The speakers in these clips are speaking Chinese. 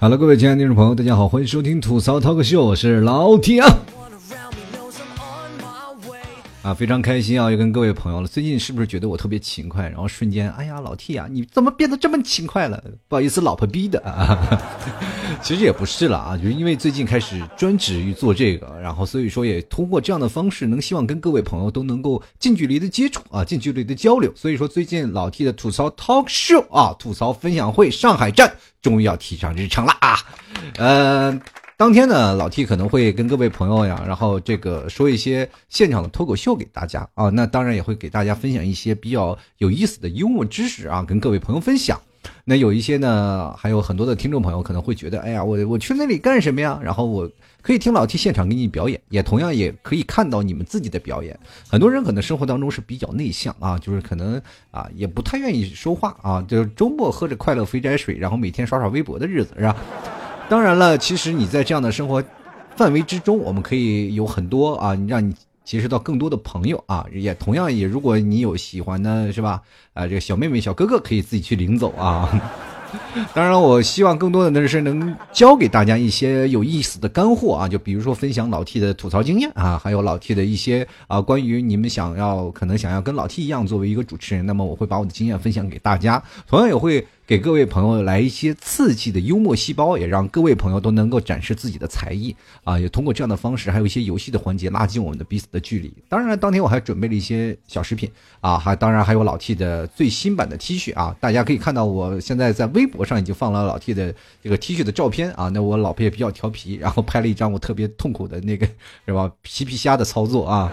好了，各位亲爱的听众朋友，大家好，欢迎收听吐槽 talk 秀，我是老铁啊。啊，非常开心啊，又跟各位朋友了。最近是不是觉得我特别勤快？然后瞬间，哎呀，老 T 啊，你怎么变得这么勤快了？不好意思，老婆逼的啊。其实也不是了啊，就是因为最近开始专职于做这个，然后所以说也通过这样的方式，能希望跟各位朋友都能够近距离的接触啊，近距离的交流。所以说最近老 T 的吐槽 talk show 啊，吐槽分享会上海站终于要提上日程了啊，呃。当天呢，老 T 可能会跟各位朋友呀，然后这个说一些现场的脱口秀给大家啊，那当然也会给大家分享一些比较有意思的幽默知识啊，跟各位朋友分享。那有一些呢，还有很多的听众朋友可能会觉得，哎呀，我我去那里干什么呀？然后我可以听老 T 现场给你表演，也同样也可以看到你们自己的表演。很多人可能生活当中是比较内向啊，就是可能啊也不太愿意说话啊，就是周末喝着快乐肥宅水，然后每天刷刷微博的日子是吧？当然了，其实你在这样的生活范围之中，我们可以有很多啊，让你结识到更多的朋友啊，也同样也，如果你有喜欢的，是吧？啊，这个小妹妹、小哥哥可以自己去领走啊。当然，我希望更多的呢是能教给大家一些有意思的干货啊，就比如说分享老 T 的吐槽经验啊，还有老 T 的一些啊，关于你们想要可能想要跟老 T 一样作为一个主持人，那么我会把我的经验分享给大家，同样也会。给各位朋友来一些刺激的幽默细胞，也让各位朋友都能够展示自己的才艺啊！也通过这样的方式，还有一些游戏的环节，拉近我们的彼此的距离。当然，当天我还准备了一些小食品啊，还当然还有老 T 的最新版的 T 恤啊！大家可以看到，我现在在微博上已经放了老 T 的这个 T 恤的照片啊。那我老婆也比较调皮，然后拍了一张我特别痛苦的那个是吧皮皮虾的操作啊。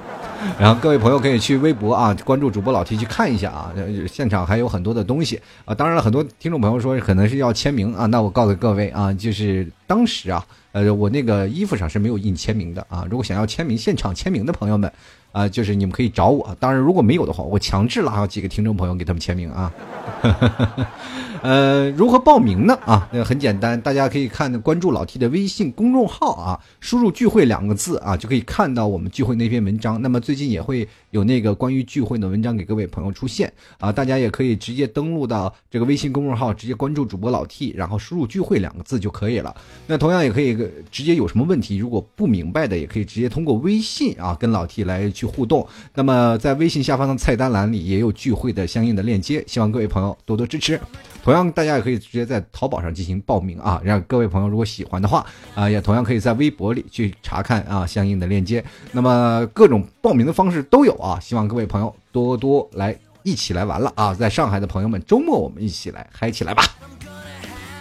然后各位朋友可以去微博啊关注主播老 T 去看一下啊，现场还有很多的东西啊。当然了，很多。听众朋友说可能是要签名啊，那我告诉各位啊，就是当时啊，呃，我那个衣服上是没有印签名的啊。如果想要签名，现场签名的朋友们啊，就是你们可以找我。当然，如果没有的话，我强制拉几个听众朋友给他们签名啊。呃，如何报名呢？啊，那很简单，大家可以看关注老 T 的微信公众号啊，输入“聚会”两个字啊，就可以看到我们聚会那篇文章。那么最近也会有那个关于聚会的文章给各位朋友出现啊，大家也可以直接登录到这个微信公众号，直接关注主播老 T，然后输入“聚会”两个字就可以了。那同样也可以直接有什么问题，如果不明白的，也可以直接通过微信啊跟老 T 来去互动。那么在微信下方的菜单栏里也有聚会的相应的链接，希望各位朋友多多支持。同样，大家也可以直接在淘宝上进行报名啊，让各位朋友如果喜欢的话啊，也同样可以在微博里去查看啊相应的链接。那么各种报名的方式都有啊，啊希望各位朋友多多来一起来玩了啊！在上海的朋友们，周末我们一起来嗨起来吧！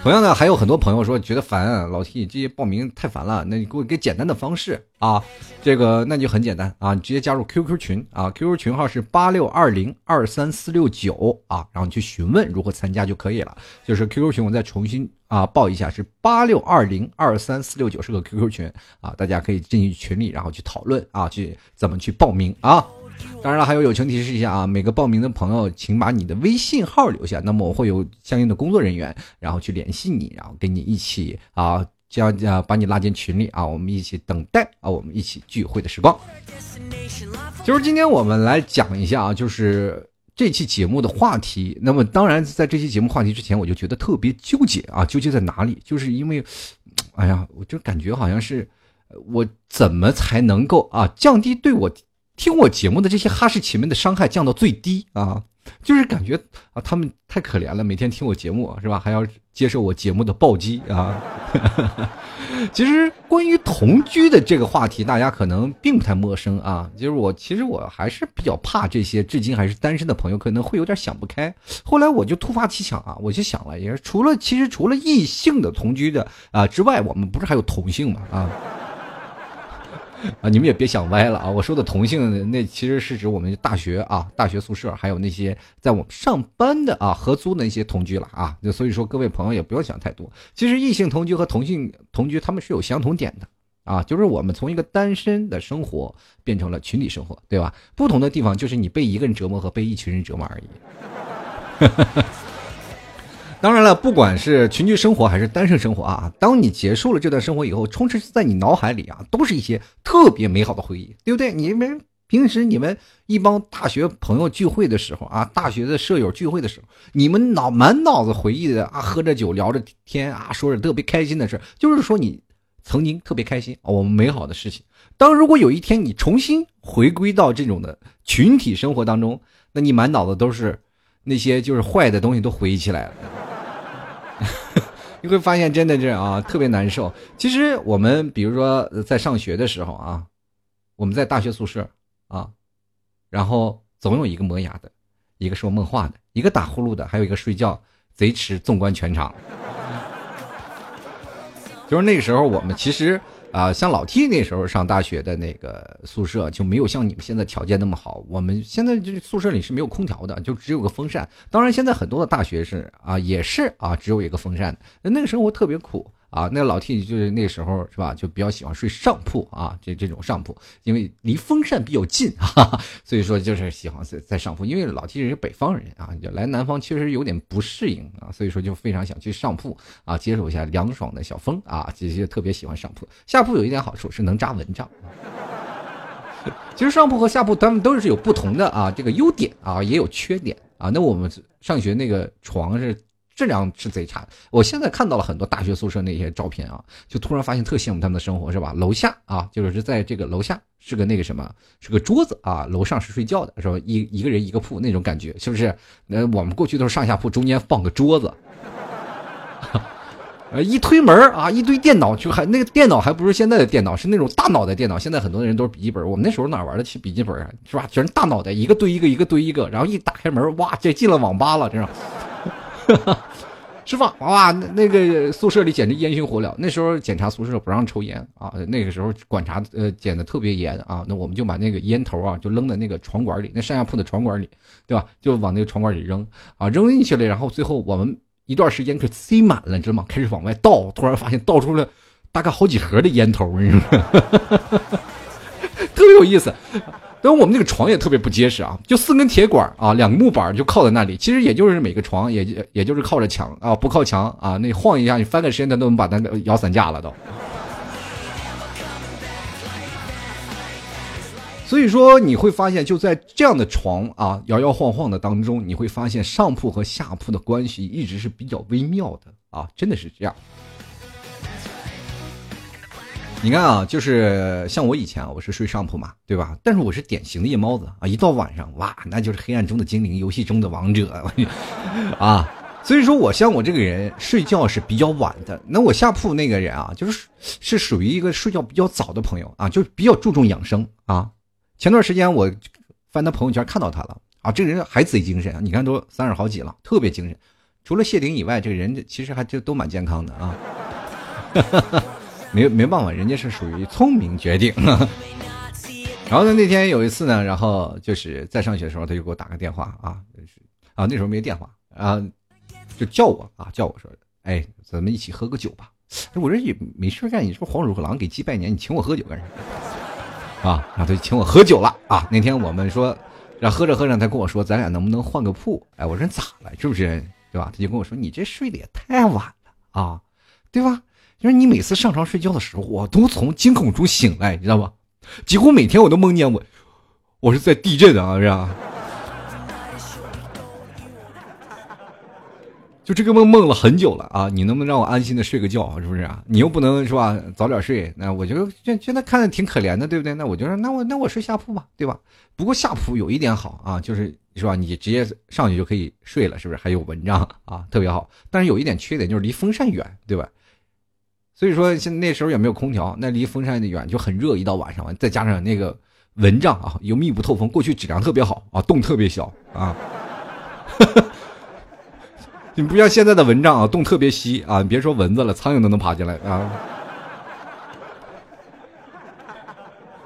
同样呢，还有很多朋友说觉得烦，老 T 这些报名太烦了，那你给我一个简单的方式啊，这个那就很简单啊，你直接加入 QQ 群啊，QQ 群号是八六二零二三四六九啊，然后你去询问如何参加就可以了。就是 QQ 群，我再重新啊报一下，是八六二零二三四六九是个 QQ 群啊，大家可以进去群里，然后去讨论啊，去怎么去报名啊。当然了，还有友情提示一下啊，每个报名的朋友，请把你的微信号留下，那么我会有相应的工作人员，然后去联系你，然后跟你一起啊，将啊把你拉进群里啊，我们一起等待啊，我们一起聚会的时光。就是今天我们来讲一下啊，就是这期节目的话题。那么当然，在这期节目话题之前，我就觉得特别纠结啊，纠结在哪里？就是因为，哎呀，我就感觉好像是我怎么才能够啊降低对我。听我节目的这些哈士奇们的伤害降到最低啊，就是感觉啊，他们太可怜了，每天听我节目是吧？还要接受我节目的暴击啊。其实关于同居的这个话题，大家可能并不太陌生啊。就是我其实我还是比较怕这些，至今还是单身的朋友可能会有点想不开。后来我就突发奇想啊，我就想了，也是除了其实除了异性的同居的啊之外，我们不是还有同性嘛？啊。啊，你们也别想歪了啊！我说的同性，那其实是指我们大学啊，大学宿舍，还有那些在我们上班的啊，合租的那些同居了啊。所以说，各位朋友也不要想太多。其实异性同居和同性同居，他们是有相同点的啊，就是我们从一个单身的生活变成了群体生活，对吧？不同的地方就是你被一个人折磨和被一群人折磨而已。当然了，不管是群居生活还是单身生活啊，当你结束了这段生活以后，充斥在你脑海里啊，都是一些特别美好的回忆，对不对？你们平时你们一帮大学朋友聚会的时候啊，大学的舍友聚会的时候，你们脑满脑子回忆的啊，喝着酒聊着天啊，说着特别开心的事就是说你曾经特别开心啊，我们美好的事情。当如果有一天你重新回归到这种的群体生活当中，那你满脑子都是那些就是坏的东西都回忆起来了，你会发现真的是啊，特别难受。其实我们比如说在上学的时候啊，我们在大学宿舍。啊，然后总有一个磨牙的，一个说梦话的，一个打呼噜的，还有一个睡觉贼迟，纵观全场。就是那个时候，我们其实啊，像老 T 那时候上大学的那个宿舍就没有像你们现在条件那么好。我们现在这宿舍里是没有空调的，就只有个风扇。当然，现在很多的大学是啊，也是啊，只有一个风扇。那个生活特别苦。啊，那老 T 就是那时候是吧，就比较喜欢睡上铺啊，这这种上铺，因为离风扇比较近，哈哈，所以说就是喜欢在在上铺。因为老 T 是北方人啊，就来南方确实有点不适应啊，所以说就非常想去上铺啊，接受一下凉爽的小风啊，这些特别喜欢上铺。下铺有一点好处是能扎蚊帐。其实上铺和下铺他们都是有不同的啊，这个优点啊，也有缺点啊。那我们上学那个床是。质量是贼差。我现在看到了很多大学宿舍那些照片啊，就突然发现特羡慕他们的生活，是吧？楼下啊，就是在这个楼下是个那个什么，是个桌子啊，楼上是睡觉的，是吧？一一个人一个铺那种感觉，是不是？那我们过去都是上下铺，中间放个桌子，呃，一推门啊，一堆电脑，就还那个电脑还不是现在的电脑，是那种大脑袋电脑。现在很多人都是笔记本，我们那时候哪玩得起笔记本啊，是吧？全是大脑袋，一个堆一个，一个堆一个，然后一打开门，哇，这进了网吧了，这样。吃饭哇，那那个宿舍里简直烟熏火燎。那时候检查宿舍不让抽烟啊，那个时候管查呃检的特别严啊。那我们就把那个烟头啊就扔在那个床管里，那上下铺的床管里，对吧？就往那个床管里扔啊，扔进去了。然后最后我们一段时间可塞满了，你知道吗？开始往外倒，突然发现倒出了大概好几盒的烟头，你知道吗？特别有意思。但我们那个床也特别不结实啊，就四根铁管啊，两个木板就靠在那里。其实也就是每个床也也就是靠着墙啊，不靠墙啊，那晃一下你翻个身，它都能把那个摇散架了都。所以说你会发现，就在这样的床啊摇摇晃晃的当中，你会发现上铺和下铺的关系一直是比较微妙的啊，真的是这样。你看啊，就是像我以前啊，我是睡上铺嘛，对吧？但是我是典型的夜猫子啊，一到晚上哇，那就是黑暗中的精灵，游戏中的王者 啊。所以说我像我这个人睡觉是比较晚的。那我下铺那个人啊，就是是属于一个睡觉比较早的朋友啊，就比较注重养生啊。前段时间我翻他朋友圈看到他了啊，这个人还贼精神啊，你看都三十好几了，特别精神。除了谢顶以外，这个人其实还就都蛮健康的啊。没没办法，人家是属于聪明决定。然后呢，那天有一次呢，然后就是在上学的时候，他就给我打个电话啊，啊那时候没电话啊，就叫我啊，叫我说，哎，咱们一起喝个酒吧。我这也没事干，你说黄鼠狼给鸡拜年，你请我喝酒干啥？啊，然后他就请我喝酒了啊。那天我们说，然后喝着喝着，他跟我说，咱俩能不能换个铺？哎，我说咋了？是不是？对吧？他就跟我说，你这睡得也太晚了啊，对吧？因为你每次上床睡觉的时候，我都从惊恐中醒来，你知道吧？几乎每天我都梦见我，我是在地震啊，是吧？就这个梦梦了很久了啊！你能不能让我安心的睡个觉？是不是啊？你又不能是吧？早点睡，那我觉得现现在看着挺可怜的，对不对？那我就说，那我那我睡下铺吧，对吧？不过下铺有一点好啊，就是是吧？你直接上去就可以睡了，是不是？还有蚊帐啊，特别好。但是有一点缺点就是离风扇远，对吧？所以说，现那时候也没有空调，那离风扇远就很热。一到晚上，再加上那个蚊帐啊，又密不透风，过去质量特别好啊，洞特别小啊。你不像现在的蚊帐啊，洞特别稀啊，你别说蚊子了，苍蝇都能爬进来啊。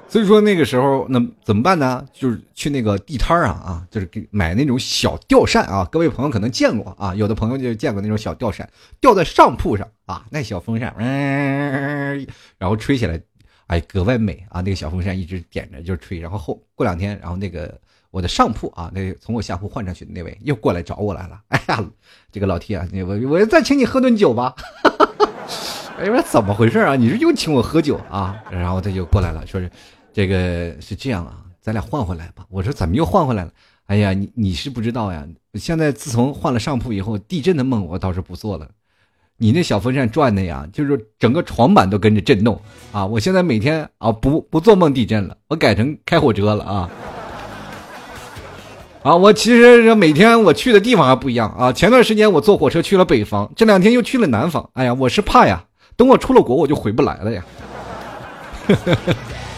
所以说那个时候那怎么办呢？就是去那个地摊啊啊，就是给买那种小吊扇啊。各位朋友可能见过啊，有的朋友就见过那种小吊扇，吊在上铺上啊，那小风扇，嗯，然后吹起来，哎，格外美啊。那个小风扇一直点着就吹，然后后过两天，然后那个我的上铺啊，那从我下铺换上去的那位又过来找我来了。哎呀，这个老 T 啊，我我再请你喝顿酒吧。哎，我说怎么回事啊？你是又请我喝酒啊？然后他就过来了，说是。这个是这样啊，咱俩换回来吧。我说怎么又换回来了？哎呀，你你是不知道呀，现在自从换了上铺以后，地震的梦我倒是不做了。你那小风扇转的呀，就是整个床板都跟着震动啊！我现在每天啊不不做梦地震了，我改成开火车了啊！啊，我其实每天我去的地方还不一样啊。前段时间我坐火车去了北方，这两天又去了南方。哎呀，我是怕呀，等我出了国我就回不来了呀。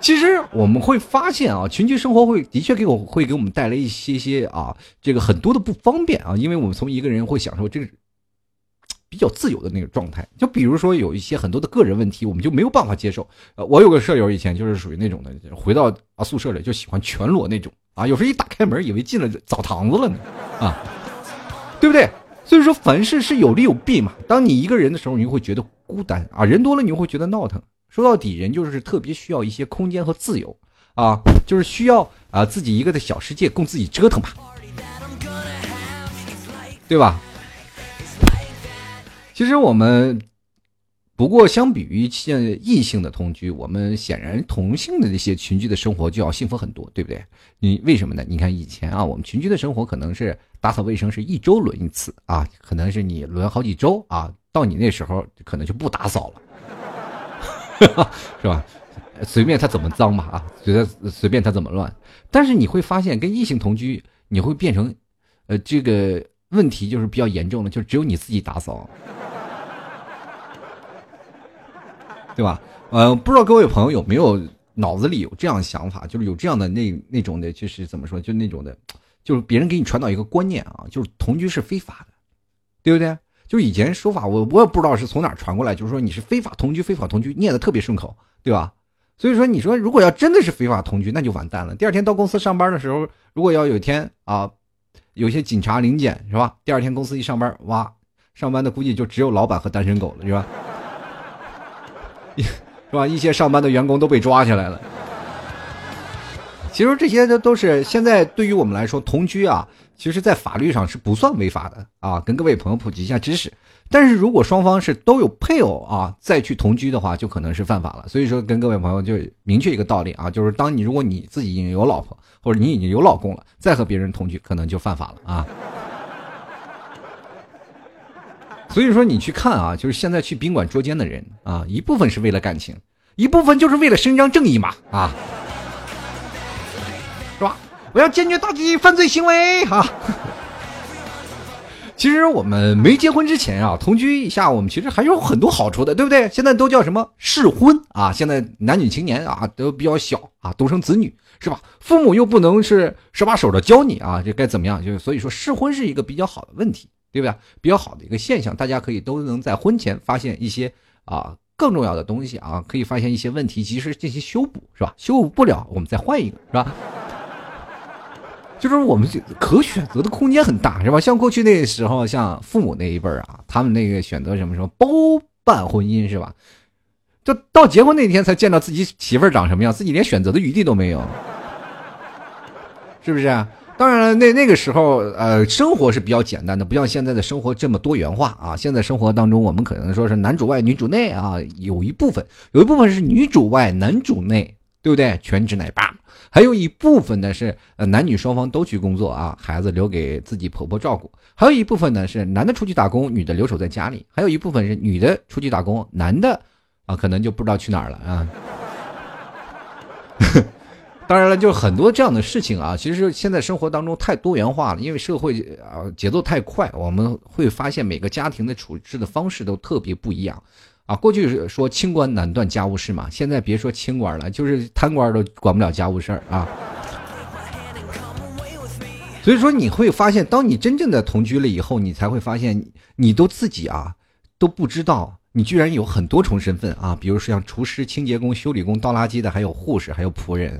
其实我们会发现啊，群居生活会的确给我会给我们带来一些些啊，这个很多的不方便啊，因为我们从一个人会享受这个。比较自由的那个状态，就比如说有一些很多的个人问题，我们就没有办法接受。呃，我有个舍友以前就是属于那种的，回到啊宿舍里就喜欢全裸那种啊，有时候一打开门以为进了澡堂子了呢，啊，对不对？所以说凡事是有利有弊嘛。当你一个人的时候，你就会觉得孤单啊；人多了，你就会觉得闹腾。说到底，人就是特别需要一些空间和自由啊，就是需要啊自己一个的小世界供自己折腾吧，对吧？其实我们，不过相比于现异性的同居，我们显然同性的那些群居的生活就要幸福很多，对不对？你为什么呢？你看以前啊，我们群居的生活可能是打扫卫生是一周轮一次啊，可能是你轮好几周啊，到你那时候可能就不打扫了，是吧？随便他怎么脏吧啊，随便随便他怎么乱。但是你会发现，跟异性同居，你会变成，呃，这个问题就是比较严重的，就只有你自己打扫。对吧？呃，不知道各位朋友有没有脑子里有这样的想法，就是有这样的那那种的，就是怎么说，就那种的，就是别人给你传导一个观念啊，就是同居是非法的，对不对？就以前说法，我我也不知道是从哪传过来，就是说你是非法同居，非法同居念的特别顺口，对吧？所以说，你说如果要真的是非法同居，那就完蛋了。第二天到公司上班的时候，如果要有一天啊，有些警察临检是吧？第二天公司一上班，哇，上班的估计就只有老板和单身狗了，是吧？是吧？一些上班的员工都被抓起来了。其实这些都都是现在对于我们来说，同居啊，其实，在法律上是不算违法的啊。跟各位朋友普及一下知识。但是如果双方是都有配偶啊，再去同居的话，就可能是犯法了。所以说，跟各位朋友就明确一个道理啊，就是当你如果你自己已经有老婆，或者你已经有老公了，再和别人同居，可能就犯法了啊。所以说，你去看啊，就是现在去宾馆捉奸的人啊，一部分是为了感情，一部分就是为了伸张正义嘛，啊，我要坚决打击犯罪行为哈。其实我们没结婚之前啊，同居一下，我们其实还有很多好处的，对不对？现在都叫什么试婚啊？现在男女青年啊都比较小啊，独生子女是吧？父母又不能是手把手的教你啊，这该怎么样？就所以说试婚是一个比较好的问题。对不对？比较好的一个现象，大家可以都能在婚前发现一些啊更重要的东西啊，可以发现一些问题，及时进行修补，是吧？修补不了，我们再换一个，是吧？就是我们可选择的空间很大，是吧？像过去那时候，像父母那一辈儿啊，他们那个选择什么什么包办婚姻，是吧？就到结婚那天才见到自己媳妇儿长什么样，自己连选择的余地都没有，是不是？当然了，那那个时候，呃，生活是比较简单的，不像现在的生活这么多元化啊。现在生活当中，我们可能说是男主外女主内啊，有一部分，有一部分是女主外男主内，对不对？全职奶爸，还有一部分呢是呃男女双方都去工作啊，孩子留给自己婆婆照顾，还有一部分呢是男的出去打工，女的留守在家里，还有一部分是女的出去打工，男的啊可能就不知道去哪儿了啊。当然了，就是很多这样的事情啊，其实现在生活当中太多元化了，因为社会啊节奏太快，我们会发现每个家庭的处置的方式都特别不一样，啊，过去是说清官难断家务事嘛，现在别说清官了，就是贪官都管不了家务事儿啊。所以说你会发现，当你真正的同居了以后，你才会发现，你都自己啊都不知道。你居然有很多重身份啊！比如说像厨师、清洁工、修理工、倒垃圾的，还有护士，还有仆人，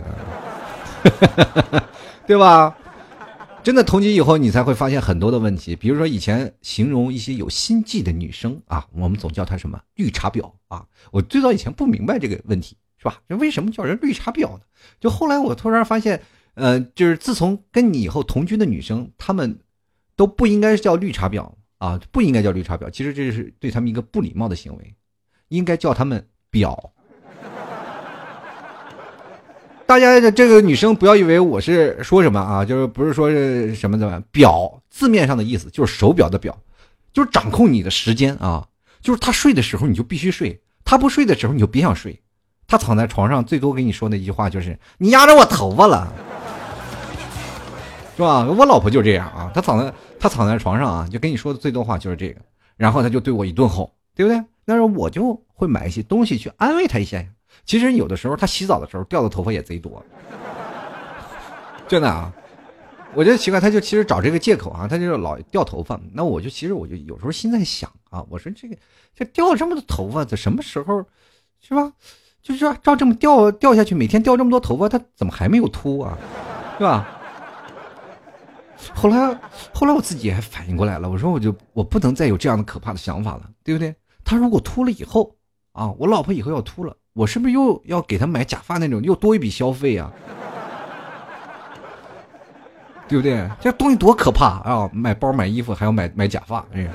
对吧？真的同居以后，你才会发现很多的问题。比如说以前形容一些有心计的女生啊，我们总叫她什么绿茶婊啊。我最早以前不明白这个问题，是吧？为什么叫人绿茶婊呢？就后来我突然发现，呃，就是自从跟你以后同居的女生，她们都不应该叫绿茶婊。啊，不应该叫绿茶婊，其实这是对他们一个不礼貌的行为，应该叫他们婊。大家的这个女生不要以为我是说什么啊，就是不是说是什么怎么表字面上的意思就是手表的表，就是掌控你的时间啊，就是他睡的时候你就必须睡，他不睡的时候你就别想睡，他躺在床上最多跟你说那句话就是你压着我头发了，是吧？我老婆就这样啊，她躺在她躺在床上啊，就跟你说的最多话就是这个，然后她就对我一顿吼，对不对？但是我就会买一些东西去安慰她一下呀。其实有的时候他洗澡的时候掉的头发也贼多，真的啊！我觉得奇怪，他就其实找这个借口啊，他就是老掉头发。那我就其实我就有时候心在想啊，我说这个这掉这么多头发，在什么时候是吧？就是照这么掉掉下去，每天掉这么多头发，他怎么还没有秃啊？是吧？后来后来我自己还反应过来了，我说我就我不能再有这样的可怕的想法了，对不对？他如果秃了以后啊，我老婆以后要秃了。我是不是又要给他买假发那种，又多一笔消费啊？对不对？这东西多可怕啊！买包、买衣服，还要买买假发，哎，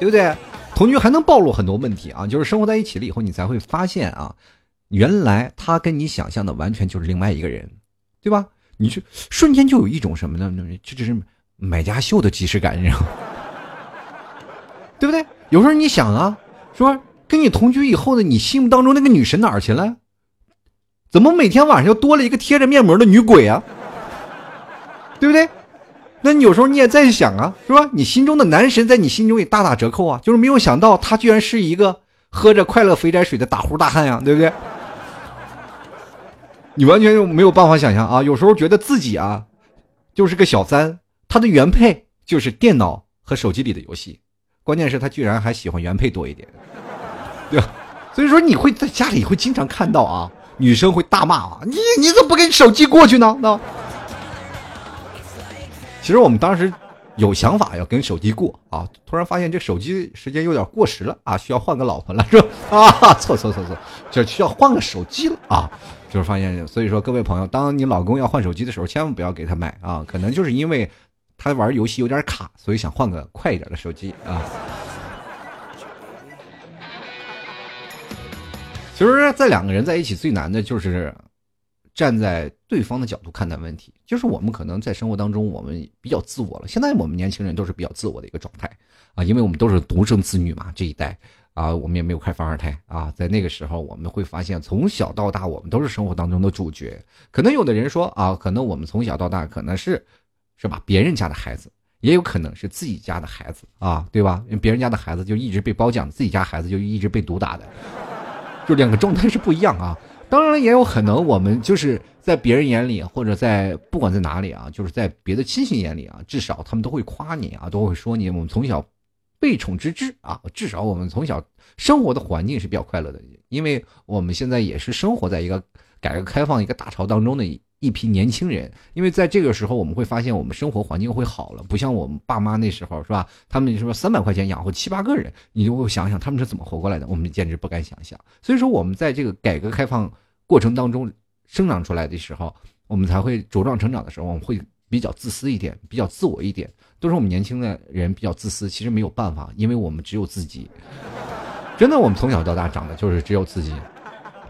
对不对？同居还能暴露很多问题啊！就是生活在一起了以后，你才会发现啊，原来他跟你想象的完全就是另外一个人，对吧？你就瞬间就有一种什么呢？这就是买家秀的即视感，你知道吗？对不对？有时候你想啊，说。跟你同居以后的你心目当中那个女神哪儿去了？怎么每天晚上又多了一个贴着面膜的女鬼啊？对不对？那你有时候你也在想啊，是吧？你心中的男神在你心中也大打折扣啊，就是没有想到他居然是一个喝着快乐肥宅水的打呼大汉呀，对不对？你完全就没有办法想象啊！有时候觉得自己啊，就是个小三，他的原配就是电脑和手机里的游戏，关键是他居然还喜欢原配多一点。对吧？所以说你会在家里会经常看到啊，女生会大骂啊，你你怎么不跟手机过去呢？那其实我们当时有想法要跟手机过啊，突然发现这手机时间有点过时了啊，需要换个老婆了是吧？啊，错错错错，这需要换个手机了啊，就是发现，所以说各位朋友，当你老公要换手机的时候，千万不要给他买啊，可能就是因为他玩游戏有点卡，所以想换个快一点的手机啊。其实，在两个人在一起最难的就是站在对方的角度看待问题。就是我们可能在生活当中，我们比较自我了。现在我们年轻人都是比较自我的一个状态啊，因为我们都是独生子女嘛，这一代啊，我们也没有开放二胎啊。在那个时候，我们会发现，从小到大，我们都是生活当中的主角。可能有的人说啊，可能我们从小到大可能是是吧，别人家的孩子，也有可能是自己家的孩子啊，对吧？别人家的孩子就一直被褒奖，自己家孩子就一直被毒打的。就两个状态是不一样啊，当然也有可能我们就是在别人眼里，或者在不管在哪里啊，就是在别的亲戚眼里啊，至少他们都会夸你啊，都会说你我们从小被宠之至啊，至少我们从小生活的环境是比较快乐的，因为我们现在也是生活在一个改革开放一个大潮当中的。一批年轻人，因为在这个时候，我们会发现我们生活环境会好了，不像我们爸妈那时候，是吧？他们说三百块钱养活七八个人，你就会想想他们是怎么活过来的，我们简直不敢想象。所以说，我们在这个改革开放过程当中生长出来的时候，我们才会茁壮成长的时候，我们会比较自私一点，比较自我一点。都是我们年轻的人比较自私，其实没有办法，因为我们只有自己。真的，我们从小到大长的就是只有自己，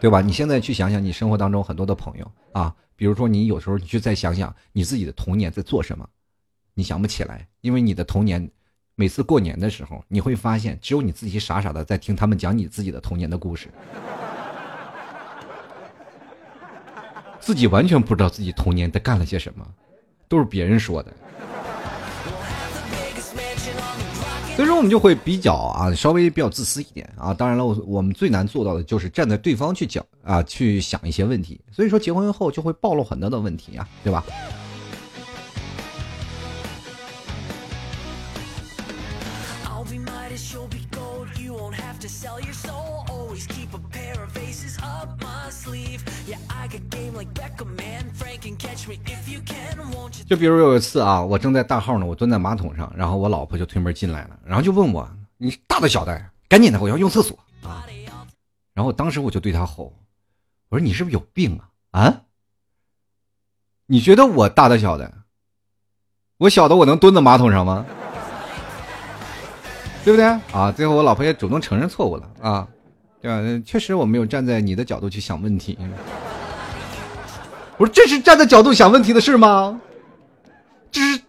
对吧？你现在去想想，你生活当中很多的朋友啊。比如说，你有时候你去再想想你自己的童年在做什么，你想不起来，因为你的童年，每次过年的时候，你会发现只有你自己傻傻的在听他们讲你自己的童年的故事，自己完全不知道自己童年在干了些什么，都是别人说的。所以说，我们就会比较啊，稍微比较自私一点啊。当然了，我我们最难做到的就是站在对方去讲啊，去想一些问题。所以说，结婚后就会暴露很多的问题啊，对吧？就比如有一次啊，我正在大号呢，我蹲在马桶上，然后我老婆就推门进来了，然后就问我：“你大的小的？赶紧的，我要用厕所啊！”然后当时我就对她吼：“我说你是不是有病啊？啊？你觉得我大的小的？我小的我能蹲在马桶上吗？对不对啊？最后我老婆也主动承认错误了啊。”对吧？确实我没有站在你的角度去想问题。我说这是站在角度想问题的事吗？这是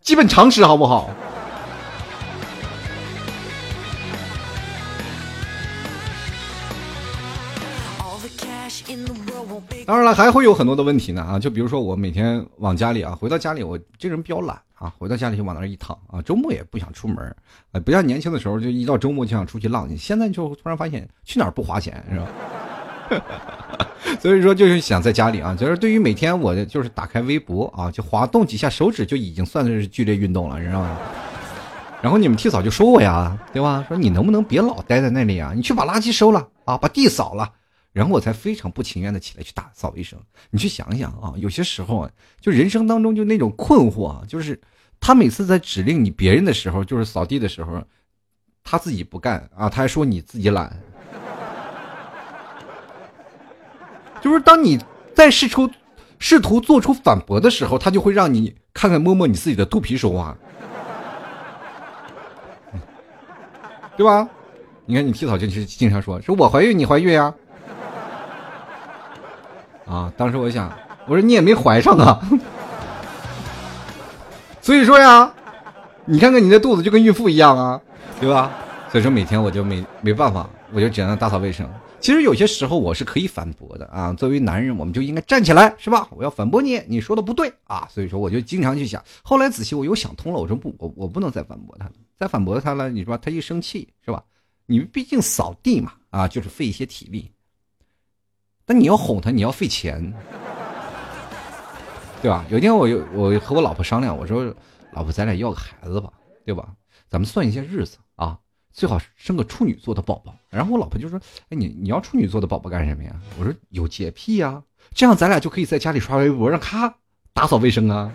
基本常识，好不好？当然了，还会有很多的问题呢啊！就比如说我每天往家里啊，回到家里，我这人比较懒啊，回到家里就往那儿一躺啊，周末也不想出门啊，不像年轻的时候，就一到周末就想出去浪去。现在就突然发现去哪儿不花钱是吧？所以说就是想在家里啊，就是对于每天我的就是打开微博啊，就滑动几下手指就已经算是剧烈运动了，你知道吗？然后你们替嫂就说我呀，对吧？说你能不能别老待在那里啊？你去把垃圾收了啊，把地扫了。然后我才非常不情愿的起来去打扫卫生。你去想想啊，有些时候啊，就人生当中就那种困惑啊，就是他每次在指令你别人的时候，就是扫地的时候，他自己不干啊，他还说你自己懒。就是当你在试出试图做出反驳的时候，他就会让你看看摸摸你自己的肚皮说话，对吧？你看你替嫂就是经常说，说我怀孕你怀孕呀。啊！当时我想，我说你也没怀上啊，所以说呀，你看看你的肚子就跟孕妇一样啊，对吧？所以说每天我就没没办法，我就只能打扫卫生。其实有些时候我是可以反驳的啊，作为男人我们就应该站起来，是吧？我要反驳你，你说的不对啊。所以说我就经常去想，后来仔细我又想通了，我说不，我我不能再反驳他了，再反驳他了，你说他一生气是吧？你们毕竟扫地嘛，啊，就是费一些体力。但你要哄他，你要费钱，对吧？有一天我我和我老婆商量，我说：“老婆，咱俩要个孩子吧，对吧？咱们算一些日子啊，最好生个处女座的宝宝。”然后我老婆就说：“哎，你你要处女座的宝宝干什么呀？”我说：“有洁癖呀，这样咱俩就可以在家里刷微博，让他打扫卫生啊，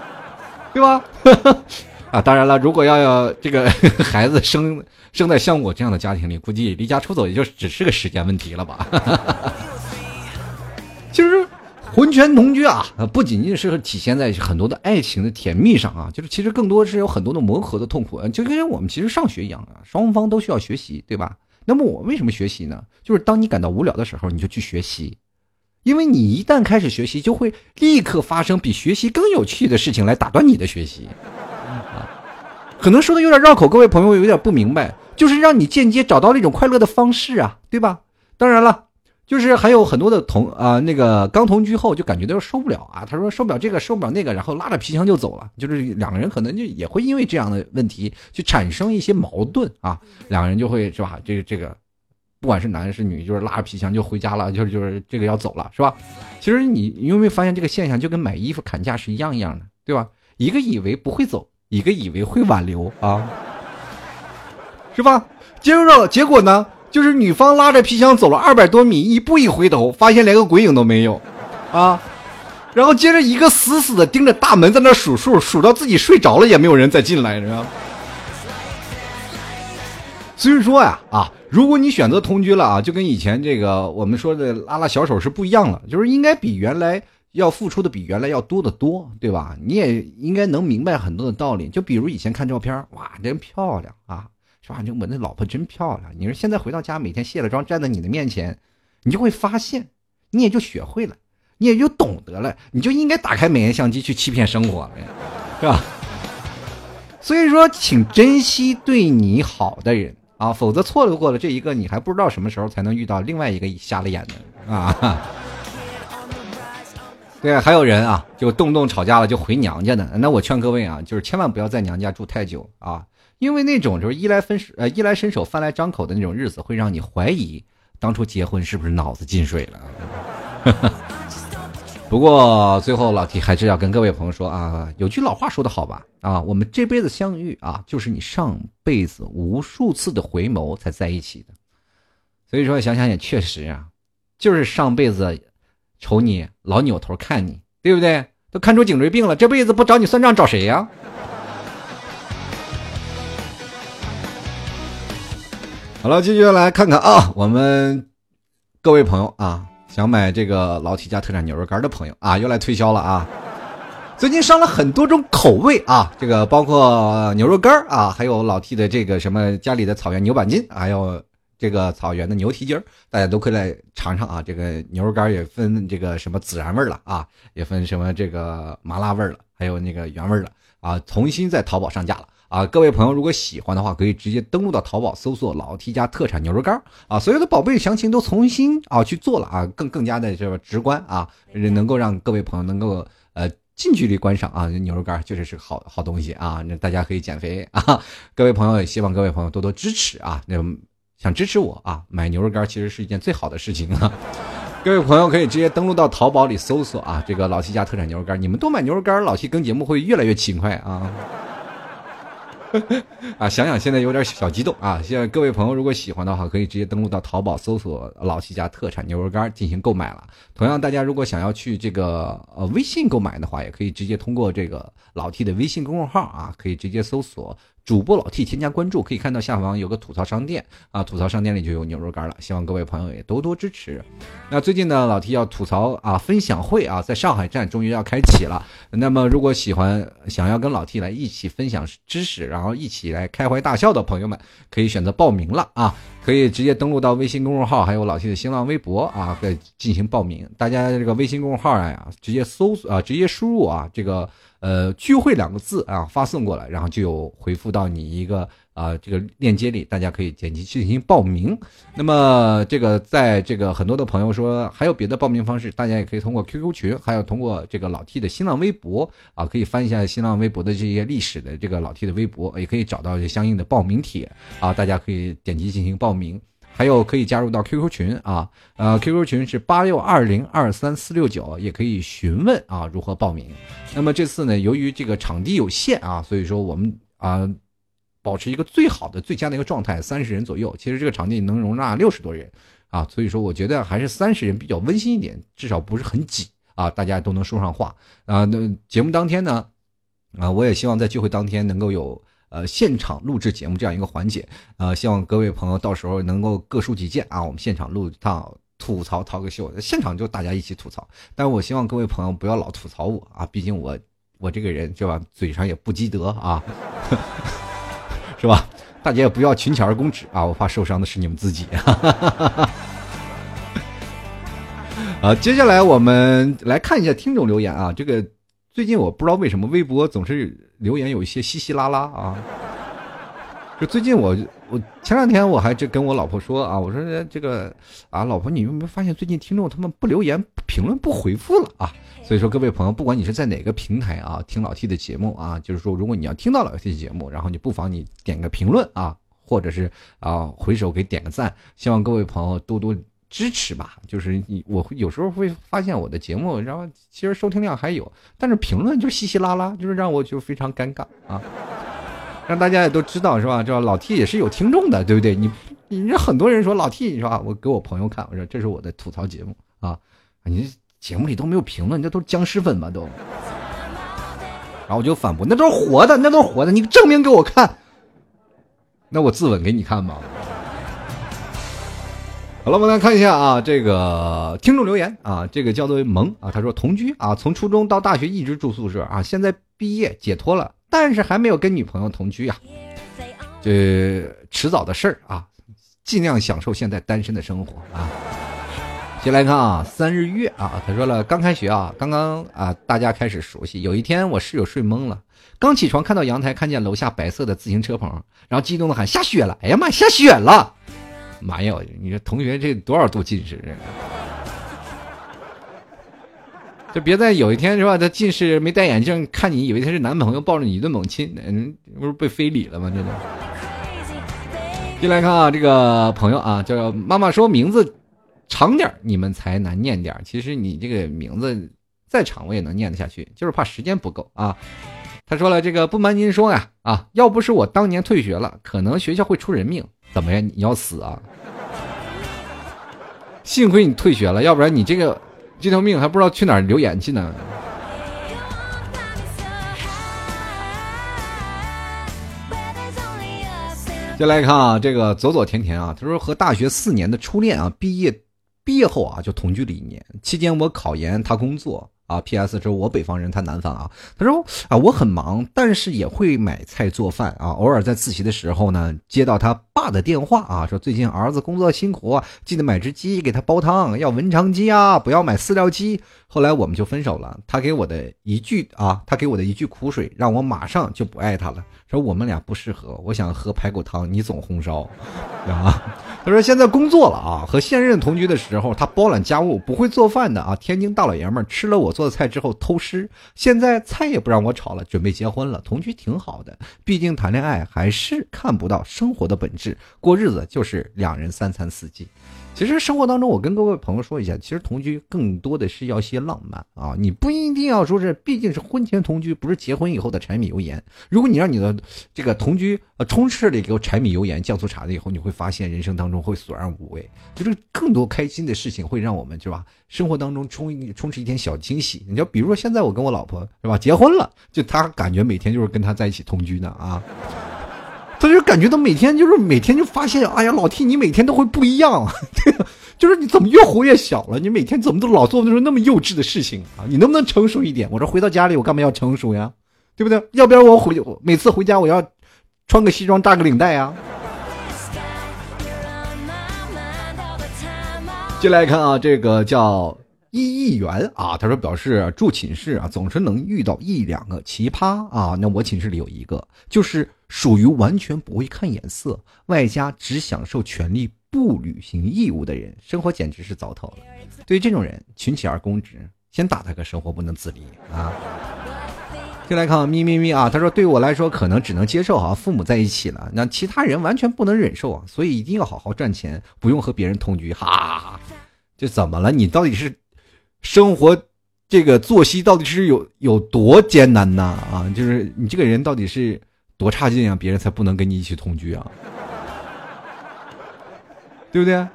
对吧？” 啊，当然了，如果要要这个 孩子生生在像我这样的家庭里，估计离家出走也就只是个时间问题了吧。其实，婚前同居啊，不仅仅是体现在很多的爱情的甜蜜上啊，就是其实更多是有很多的磨合的痛苦。就跟我们其实上学一样啊，双方都需要学习，对吧？那么我为什么学习呢？就是当你感到无聊的时候，你就去学习，因为你一旦开始学习，就会立刻发生比学习更有趣的事情来打断你的学习。啊可能说的有点绕口，各位朋友有点不明白，就是让你间接找到了一种快乐的方式啊，对吧？当然了，就是还有很多的同啊，那个刚同居后就感觉到受不了啊，他说受不了这个，受不了那个，然后拉着皮箱就走了。就是两个人可能就也会因为这样的问题去产生一些矛盾啊，两个人就会是吧？这个这个，不管是男是女，就是拉着皮箱就回家了，就是就是这个要走了，是吧？其实你有没有发现这个现象就跟买衣服砍价是一样一样的，对吧？一个以为不会走。一个以为会挽留啊，是吧？接着结果呢，就是女方拉着皮箱走了二百多米，一步一回头，发现连个鬼影都没有，啊，然后接着一个死死的盯着大门在那数数，数到自己睡着了也没有人再进来，知道吗？所以说呀，啊，如果你选择同居了啊，就跟以前这个我们说的拉拉小手是不一样了，就是应该比原来。要付出的比原来要多得多，对吧？你也应该能明白很多的道理。就比如以前看照片，哇，真漂亮啊，是吧？就我那老婆真漂亮。你说现在回到家，每天卸了妆站在你的面前，你就会发现，你也就学会了，你也就懂得了，你就应该打开美颜相机去欺骗生活了，是吧？所以说，请珍惜对你好的人啊，否则错过了这一个，你还不知道什么时候才能遇到另外一个瞎了眼的啊。对，还有人啊，就动不动吵架了就回娘家的。那我劝各位啊，就是千万不要在娘家住太久啊，因为那种就是衣来分手呃衣来伸手饭来张口的那种日子，会让你怀疑当初结婚是不是脑子进水了。不过最后老提还是要跟各位朋友说啊，有句老话说的好吧啊，我们这辈子相遇啊，就是你上辈子无数次的回眸才在一起的。所以说想想也确实啊，就是上辈子。瞅你老扭头看你，对不对？都看出颈椎病了，这辈子不找你算账找谁呀？好了，继续来看看啊，我们各位朋友啊，想买这个老 T 家特产牛肉干的朋友啊，又来推销了啊！最近上了很多种口味啊，这个包括牛肉干啊，还有老 T 的这个什么家里的草原牛板筋，还有。这个草原的牛蹄筋，大家都可以来尝尝啊。这个牛肉干也分这个什么孜然味了啊，也分什么这个麻辣味了，还有那个原味了啊，重新在淘宝上架了啊。各位朋友如果喜欢的话，可以直接登录到淘宝搜索“老 T 家特产牛肉干”啊，所有的宝贝详情都重新啊去做了啊，更更加的这个直观啊，能够让各位朋友能够呃。近距离观赏啊，牛肉干确实是好好东西啊，那大家可以减肥啊。各位朋友也希望各位朋友多多支持啊，那想支持我啊，买牛肉干其实是一件最好的事情啊。各位朋友可以直接登录到淘宝里搜索啊，这个老七家特产牛肉干，你们多买牛肉干，老七更节目会越来越勤快啊。啊，想想现在有点小激动啊！现在各位朋友如果喜欢的话，可以直接登录到淘宝搜索“老七家特产牛肉干”进行购买了。同样，大家如果想要去这个呃微信购买的话，也可以直接通过这个老 T 的微信公众号啊，可以直接搜索。主播老 T 添加关注，可以看到下方有个吐槽商店啊，吐槽商店里就有牛肉干了。希望各位朋友也多多支持。那最近呢，老 T 要吐槽啊，分享会啊，在上海站终于要开启了。那么，如果喜欢想要跟老 T 来一起分享知识，然后一起来开怀大笑的朋友们，可以选择报名了啊，可以直接登录到微信公众号，还有老 T 的新浪微博啊，可以进行报名。大家这个微信公众号呀，直接搜索啊，直接输入啊，这个。呃，聚会两个字啊，发送过来，然后就有回复到你一个啊这个链接里，大家可以点击进行报名。那么这个在这个很多的朋友说还有别的报名方式，大家也可以通过 QQ 群，还有通过这个老 T 的新浪微博啊，可以翻一下新浪微博的这些历史的这个老 T 的微博，也可以找到相应的报名帖啊，大家可以点击进行报名。还有可以加入到 QQ 群啊，呃，QQ 群是八六二零二三四六九，也可以询问啊如何报名。那么这次呢，由于这个场地有限啊，所以说我们啊保持一个最好的、最佳的一个状态，三十人左右。其实这个场地能容纳六十多人啊，所以说我觉得还是三十人比较温馨一点，至少不是很挤啊，大家都能说上话啊。那节目当天呢，啊，我也希望在聚会当天能够有。呃，现场录制节目这样一个环节，呃，希望各位朋友到时候能够各抒己见啊。我们现场录一趟吐槽涛个秀，现场就大家一起吐槽。但是我希望各位朋友不要老吐槽我啊，毕竟我我这个人是吧，嘴上也不积德啊，是吧？大家也不要群起而攻之啊，我怕受伤的是你们自己。啊，接下来我们来看一下听众留言啊，这个。最近我不知道为什么微博总是留言有一些稀稀拉拉啊，就最近我我前两天我还这跟我老婆说啊，我说这个啊老婆你有没有发现最近听众他们不留言评论不回复了啊？所以说各位朋友不管你是在哪个平台啊听老 T 的节目啊，就是说如果你要听到老 T 的节目，然后你不妨你点个评论啊，或者是啊回首给点个赞，希望各位朋友多多。支持吧，就是你，我有时候会发现我的节目，然后其实收听量还有，但是评论就稀稀拉拉，就是让我就非常尴尬啊。让大家也都知道是吧？这老 T 也是有听众的，对不对？你你这很多人说老 T 是吧？我给我朋友看，我说这是我的吐槽节目啊，你节目里都没有评论，这都是僵尸粉吗？都。然后我就反驳，那都是活的，那都是活的，你证明给我看。那我自刎给你看吧。好了，我们来看一下啊，这个听众留言啊，这个叫做萌啊，他说同居啊，从初中到大学一直住宿舍啊，现在毕业解脱了，但是还没有跟女朋友同居啊，这迟早的事儿啊，尽量享受现在单身的生活啊。先来看啊，三日月啊，他说了，刚开学啊，刚刚啊，大家开始熟悉。有一天我室友睡懵了，刚起床看到阳台，看见楼下白色的自行车棚，然后激动的喊下雪了，哎呀妈，下雪了！妈呀！你说同学这多少度近视？就别再有一天是吧？他近视没戴眼镜，看你以为他是男朋友，抱着你一顿猛亲，嗯，不是被非礼了吗？这都。进来看啊，这个朋友啊，叫妈妈说名字长点你们才难念点其实你这个名字再长，我也能念得下去，就是怕时间不够啊。他说了，这个不瞒您说呀，啊，要不是我当年退学了，可能学校会出人命。怎么样？你要死啊？幸亏你退学了，要不然你这个这条命还不知道去哪儿留言去呢。再来看啊，这个左左甜甜啊，他说和大学四年的初恋啊，毕业毕业后啊就同居了一年，期间我考研，他工作。啊。P.S. 说我北方人，他南方啊。他说啊，我很忙，但是也会买菜做饭啊。偶尔在自习的时候呢，接到他爸的电话啊，说最近儿子工作辛苦，记得买只鸡给他煲汤，要文昌鸡啊，不要买饲料鸡。后来我们就分手了。他给我的一句啊，他给我的一句苦水，让我马上就不爱他了。说我们俩不适合，我想喝排骨汤，你总红烧，啊。他说现在工作了啊，和现任同居的时候，他包揽家务，不会做饭的啊。天津大老爷们吃了我做做菜之后偷师，现在菜也不让我炒了，准备结婚了。同居挺好的，毕竟谈恋爱还是看不到生活的本质，过日子就是两人三餐四季。其实生活当中，我跟各位朋友说一下，其实同居更多的是要些浪漫啊，你不一定要说是，毕竟是婚前同居，不是结婚以后的柴米油盐。如果你让你的这个同居呃充斥了一个柴米油盐酱醋茶的以后，你会发现人生当中会索然无味。就是更多开心的事情会让我们是吧？生活当中充充斥一点小惊喜。你就比如说现在我跟我老婆是吧，结婚了，就她感觉每天就是跟她在一起同居呢啊。他就感觉到每天就是每天就发现，哎呀，老 T 你每天都会不一样，就是你怎么越活越小了？你每天怎么都老做那种那么幼稚的事情啊？你能不能成熟一点？我说回到家里我干嘛要成熟呀？对不对？要不然我回每次回家我要穿个西装扎个领带啊。进来看啊，这个叫。一亿元啊！他说表示住寝室啊，总是能遇到一两个奇葩啊。那我寝室里有一个，就是属于完全不会看眼色，外加只享受权利不履行义务的人，生活简直是糟透了。对于这种人，群起而攻之，先打他个生活不能自理啊！进来看咪咪咪啊，他说对我来说可能只能接受啊，父母在一起了，那其他人完全不能忍受啊，所以一定要好好赚钱，不用和别人同居。哈，这怎么了？你到底是？生活，这个作息到底是有有多艰难呢？啊，就是你这个人到底是多差劲啊，别人才不能跟你一起同居啊？对不对？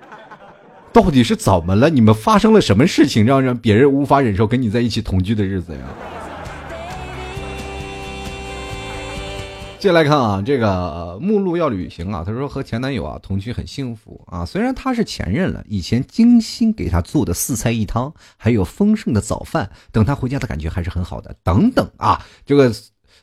到底是怎么了？你们发生了什么事情，让让别人无法忍受跟你在一起同居的日子呀？接下来看啊，这个目录要旅行啊，他说和前男友啊同居很幸福啊，虽然他是前任了，以前精心给他做的四菜一汤，还有丰盛的早饭，等他回家的感觉还是很好的。等等啊，这个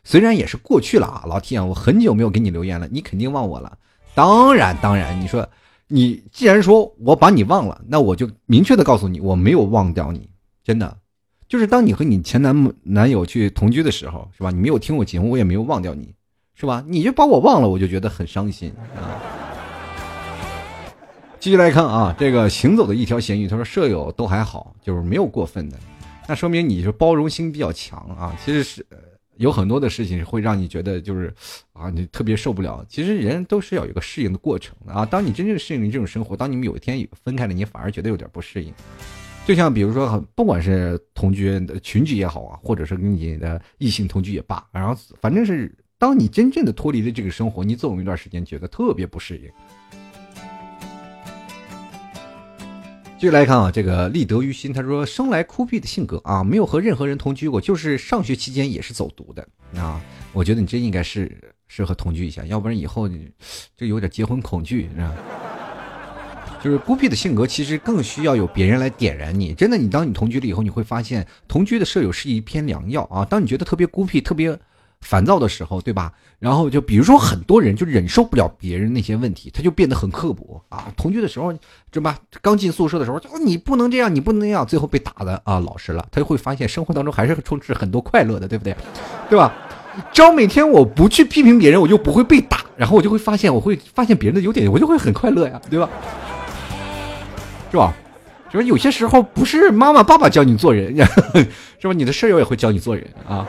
虽然也是过去了啊，老 T 啊，我很久没有给你留言了，你肯定忘我了。当然当然，你说你既然说我把你忘了，那我就明确的告诉你，我没有忘掉你，真的，就是当你和你前男男友去同居的时候，是吧？你没有听我节目，我也没有忘掉你。是吧？你就把我忘了，我就觉得很伤心啊。继续来看啊，这个行走的一条咸鱼，他说舍友都还好，就是没有过分的，那说明你是包容心比较强啊。其实是有很多的事情会让你觉得就是啊，你特别受不了。其实人都是要有一个适应的过程啊。当你真正适应这种生活，当你们有一天分开了，你反而觉得有点不适应。就像比如说，不管是同居的群居也好啊，或者是跟你的异性同居也罢，然后反正是。当你真正的脱离了这个生活，你总有一段时间觉得特别不适应。继续来看啊，这个立德于心，他说生来孤僻的性格啊，没有和任何人同居过，就是上学期间也是走读的啊。我觉得你真应该是适合同居一下，要不然以后就有点结婚恐惧，是吧？就是孤僻的性格，其实更需要有别人来点燃你。真的，你当你同居了以后，你会发现同居的舍友是一片良药啊。当你觉得特别孤僻、特别。烦躁的时候，对吧？然后就比如说，很多人就忍受不了别人那些问题，他就变得很刻薄啊。同居的时候，对吧？刚进宿舍的时候，就你不能这样，你不能那样，最后被打的啊，老实了，他就会发现生活当中还是充斥很多快乐的，对不对？对吧？只要每天我不去批评别人，我就不会被打，然后我就会发现，我会发现别人的优点，我就会很快乐呀，对吧？是吧？就是？有些时候不是妈妈爸爸教你做人，是吧？你的舍友也会教你做人啊。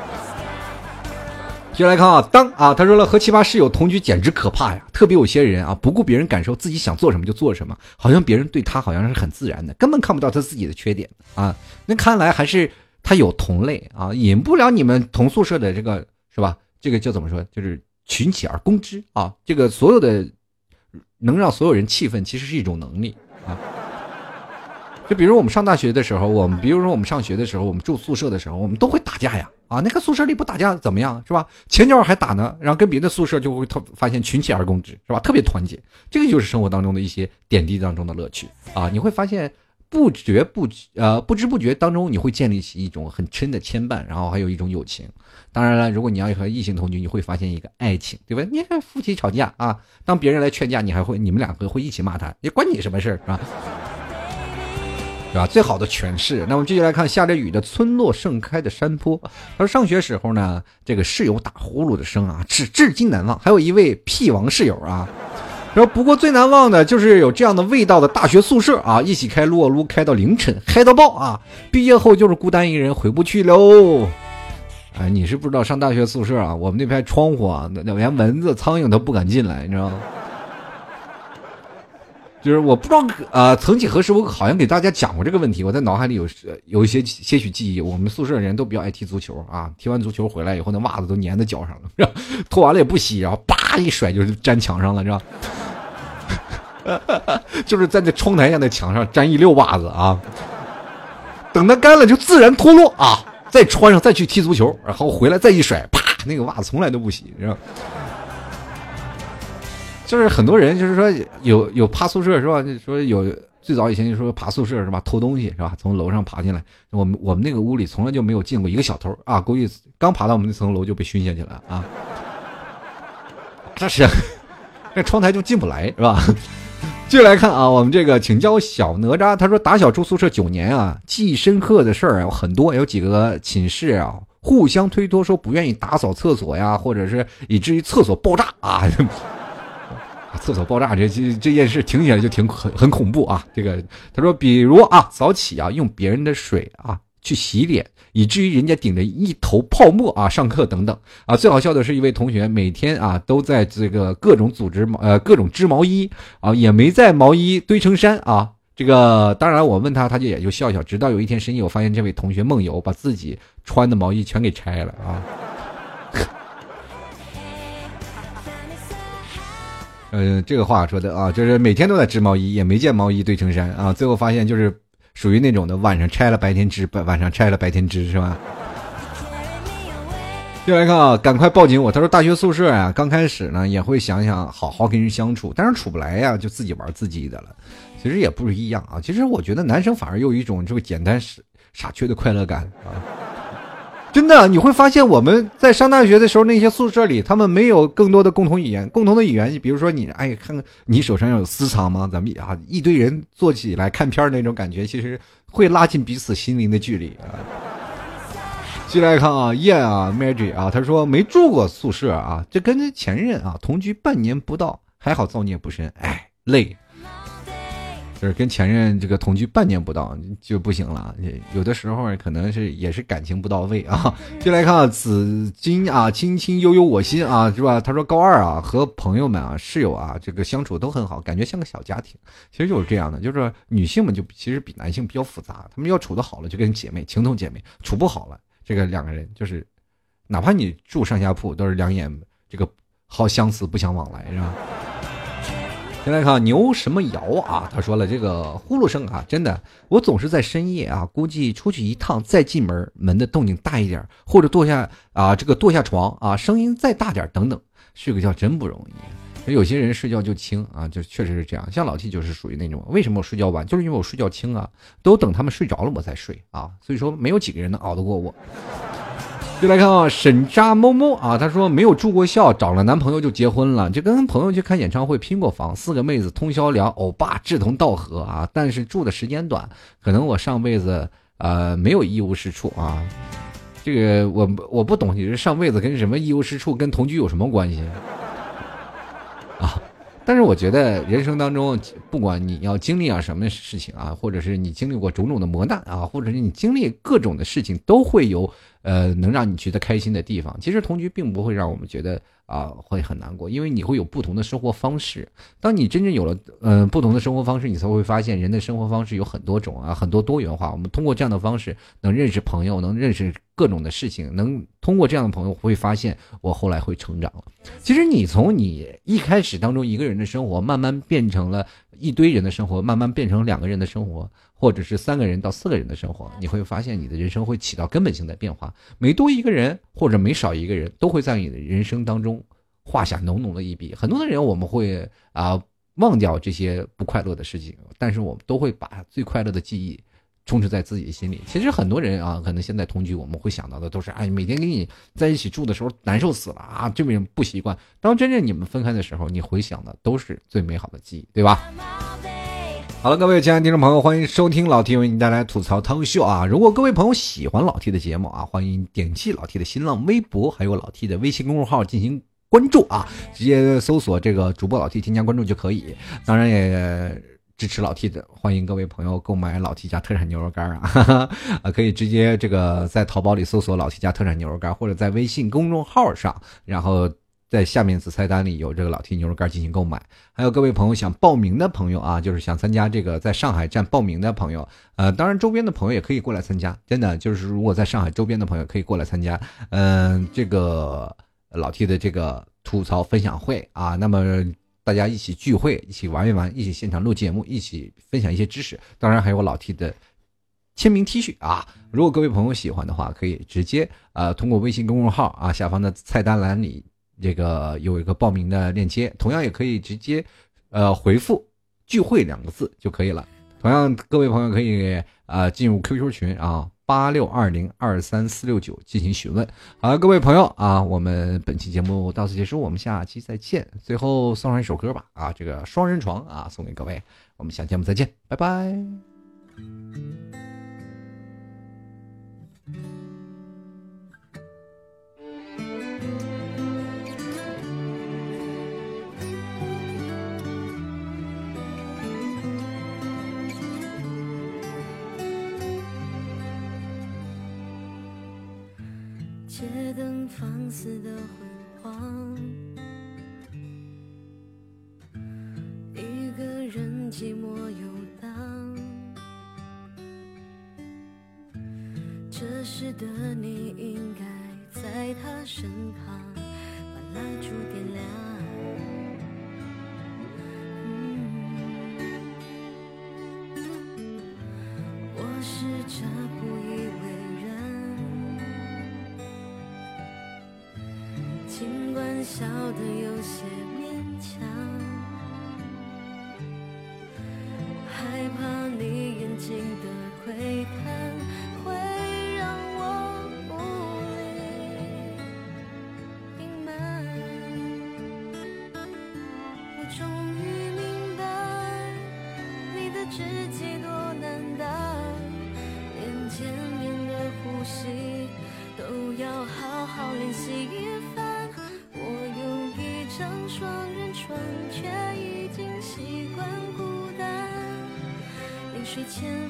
接下来看啊，当啊，他说了和奇葩室友同居简直可怕呀，特别有些人啊不顾别人感受，自己想做什么就做什么，好像别人对他好像是很自然的，根本看不到他自己的缺点啊。那看来还是他有同类啊，引不了你们同宿舍的这个是吧？这个叫怎么说？就是群起而攻之啊。这个所有的能让所有人气愤，其实是一种能力啊。就比如我们上大学的时候，我们比如说我们上学的时候，我们住宿舍的时候，我们都会打架呀。啊，那个宿舍里不打架怎么样，是吧？前脚还打呢，然后跟别的宿舍就会特发现群起而攻之，是吧？特别团结，这个就是生活当中的一些点滴当中的乐趣啊。你会发现，不觉不呃不知不觉当中，你会建立起一种很深的牵绊，然后还有一种友情。当然了，如果你要和异性同居，你会发现一个爱情，对吧？你看夫妻吵架啊，当别人来劝架，你还会你们两个会一起骂他，也关你什么事儿是吧？对吧？最好的诠释。那我们继续来看，下着雨的村落，盛开的山坡。他说上学时候呢，这个室友打呼噜的声啊，至至今难忘。还有一位屁王室友啊。然后不过最难忘的就是有这样的味道的大学宿舍啊，一起开撸啊撸开到凌晨，嗨到爆啊！毕业后就是孤单一人回不去喽。哎，你是不知道上大学宿舍啊，我们那排窗户啊，那连蚊子、苍蝇都不敢进来，你知道吗？就是我不知道啊，曾几何时，我好像给大家讲过这个问题。我在脑海里有有一些些许记忆。我们宿舍人都比较爱踢足球啊，踢完足球回来以后，那袜子都粘在脚上了，是吧？脱完了也不洗，然后叭一甩就是粘墙上了，是吧？就是在那窗台下的墙上粘一溜袜子啊，等它干了就自然脱落啊，再穿上再去踢足球，然后回来再一甩，啪，那个袜子从来都不洗，是吧？就是很多人，就是说有有爬宿舍是吧？说有最早以前就说爬宿舍是吧？偷东西是吧？从楼上爬进来，我们我们那个屋里从来就没有进过一个小偷啊！估计刚爬到我们那层楼就被熏下去了啊！这是那窗台就进不来是吧？继续来看啊，我们这个请教小哪吒，他说打小住宿舍九年啊，记忆深刻的事儿有很多，有几个寝室啊互相推脱说不愿意打扫厕所呀，或者是以至于厕所爆炸啊。厕所爆炸这这这件事听起来就挺很很恐怖啊！这个他说，比如啊，早起啊，用别人的水啊去洗脸，以至于人家顶着一头泡沫啊上课等等啊。最好笑的是一位同学每天啊都在这个各种组织毛呃各种织毛衣啊，也没在毛衣堆成山啊。这个当然我问他，他就也就笑笑。直到有一天深夜，我发现这位同学梦游，把自己穿的毛衣全给拆了啊。呃，这个话说的啊，就是每天都在织毛衣，也没见毛衣堆成山啊。最后发现就是属于那种的，晚上拆了白天织，晚上拆了白天织，是吧？接来看啊，赶快报警！我他说大学宿舍啊，刚开始呢也会想想好好跟人相处，但是处不来呀，就自己玩自己的了。其实也不是一样啊。其实我觉得男生反而有一种这个简单傻傻缺的快乐感啊。真的，你会发现我们在上大学的时候，那些宿舍里，他们没有更多的共同语言。共同的语言，比如说你，哎，看看你手上有私藏吗？咱们啊，一堆人坐起来看片那种感觉，其实会拉近彼此心灵的距离啊。进来看啊，燕啊，Magic 啊，他说没住过宿舍啊，这跟前任啊同居半年不到，还好造孽不深，哎，累。就是跟前任这个同居半年不到就不行了，有的时候可能是也是感情不到位啊。就来看啊紫金啊，青青悠悠我心啊，是吧？他说高二啊，和朋友们啊、室友啊，这个相处都很好，感觉像个小家庭。其实就是这样的，就是女性们就其实比男性比较复杂，他们要处的好了就跟姐妹情同姐妹，处不好了，这个两个人就是，哪怕你住上下铺，都是两眼这个好相思不相往来，是吧？先来看牛什么摇啊？他说了这个呼噜声啊，真的，我总是在深夜啊，估计出去一趟再进门，门的动静大一点，或者跺下啊，这个跺下床啊，声音再大点等等，睡个觉真不容易。有些人睡觉就轻啊，就确实是这样。像老 T 就是属于那种，为什么我睡觉晚？就是因为我睡觉轻啊，都等他们睡着了我才睡啊，所以说没有几个人能熬得过我。就来看啊，沈渣某某啊，他说没有住过校，找了男朋友就结婚了，就跟朋友去看演唱会拼过房，四个妹子通宵聊，欧巴志同道合啊，但是住的时间短，可能我上辈子呃没有一无是处啊，这个我我不懂，你是上辈子跟什么一无是处跟同居有什么关系。啊？但是我觉得人生当中，不管你要经历啊什么事情啊，或者是你经历过种种的磨难啊，或者是你经历各种的事情，都会有呃能让你觉得开心的地方。其实同居并不会让我们觉得啊会很难过，因为你会有不同的生活方式。当你真正有了嗯不同的生活方式，你才会发现人的生活方式有很多种啊，很多多元化。我们通过这样的方式能认识朋友，能认识。各种的事情，能通过这样的朋友会发现，我后来会成长。其实你从你一开始当中一个人的生活，慢慢变成了一堆人的生活，慢慢变成两个人的生活，或者是三个人到四个人的生活，你会发现你的人生会起到根本性的变化。每多一个人或者每少一个人，都会在你的人生当中画下浓浓的一笔。很多的人我们会啊忘掉这些不快乐的事情，但是我们都会把最快乐的记忆充斥在自己心里。其实很多人啊，可能现在同居，我们会想到的都是，哎，每天跟你在一起住的时候难受死了啊，这种不习惯。当真正你们分开的时候，你回想的都是最美好的记忆，对吧？好了，各位亲爱的听众朋友，欢迎收听老 T 为您带来吐槽汤秀啊！如果各位朋友喜欢老 T 的节目啊，欢迎点击老 T 的新浪微博，还有老 T 的微信公众号进行关注啊！直接搜索这个主播老 T 添加关注就可以。当然也支持老 T 的，欢迎各位朋友购买老 T 家特产牛肉干啊！啊，可以直接这个在淘宝里搜索老 T 家特产牛肉干，或者在微信公众号上，然后。在下面子菜单里有这个老 T 牛肉干进行购买，还有各位朋友想报名的朋友啊，就是想参加这个在上海站报名的朋友，呃，当然周边的朋友也可以过来参加，真的就是如果在上海周边的朋友可以过来参加，嗯，这个老 T 的这个吐槽分享会啊，那么大家一起聚会，一起玩一玩，一起现场录节目，一起分享一些知识，当然还有我老 T 的签名 T 恤啊，如果各位朋友喜欢的话，可以直接呃通过微信公众号啊下方的菜单栏里。这个有一个报名的链接，同样也可以直接，呃，回复“聚会”两个字就可以了。同样，各位朋友可以啊进入 QQ 群啊八六二零二三四六九进行询问。好了，各位朋友啊，我们本期节目到此结束，我们下期再见。最后送上一首歌吧，啊，这个双人床啊送给各位，我们下期节目再见，拜拜。街灯放肆的昏黄，一个人寂寞游荡。这时的你应该在他身旁，把蜡烛点亮。笑得有些临睡前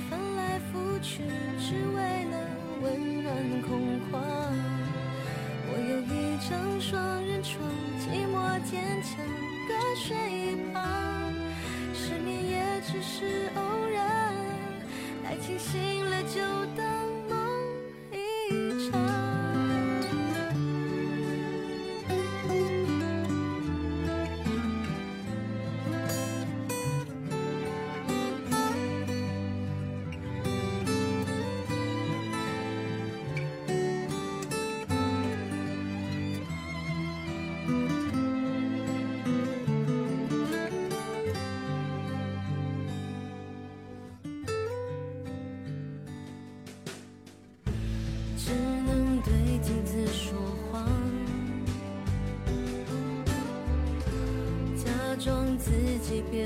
别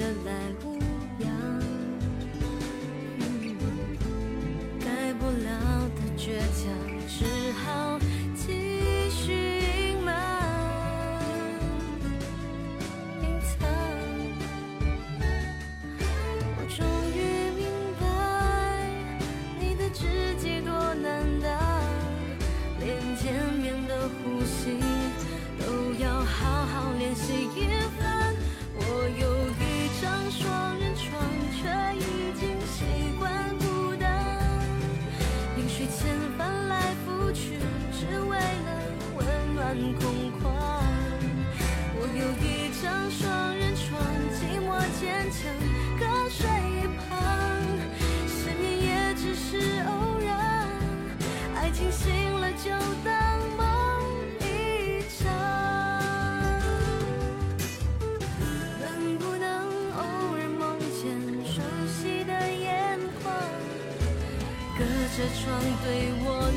车窗对我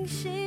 清醒。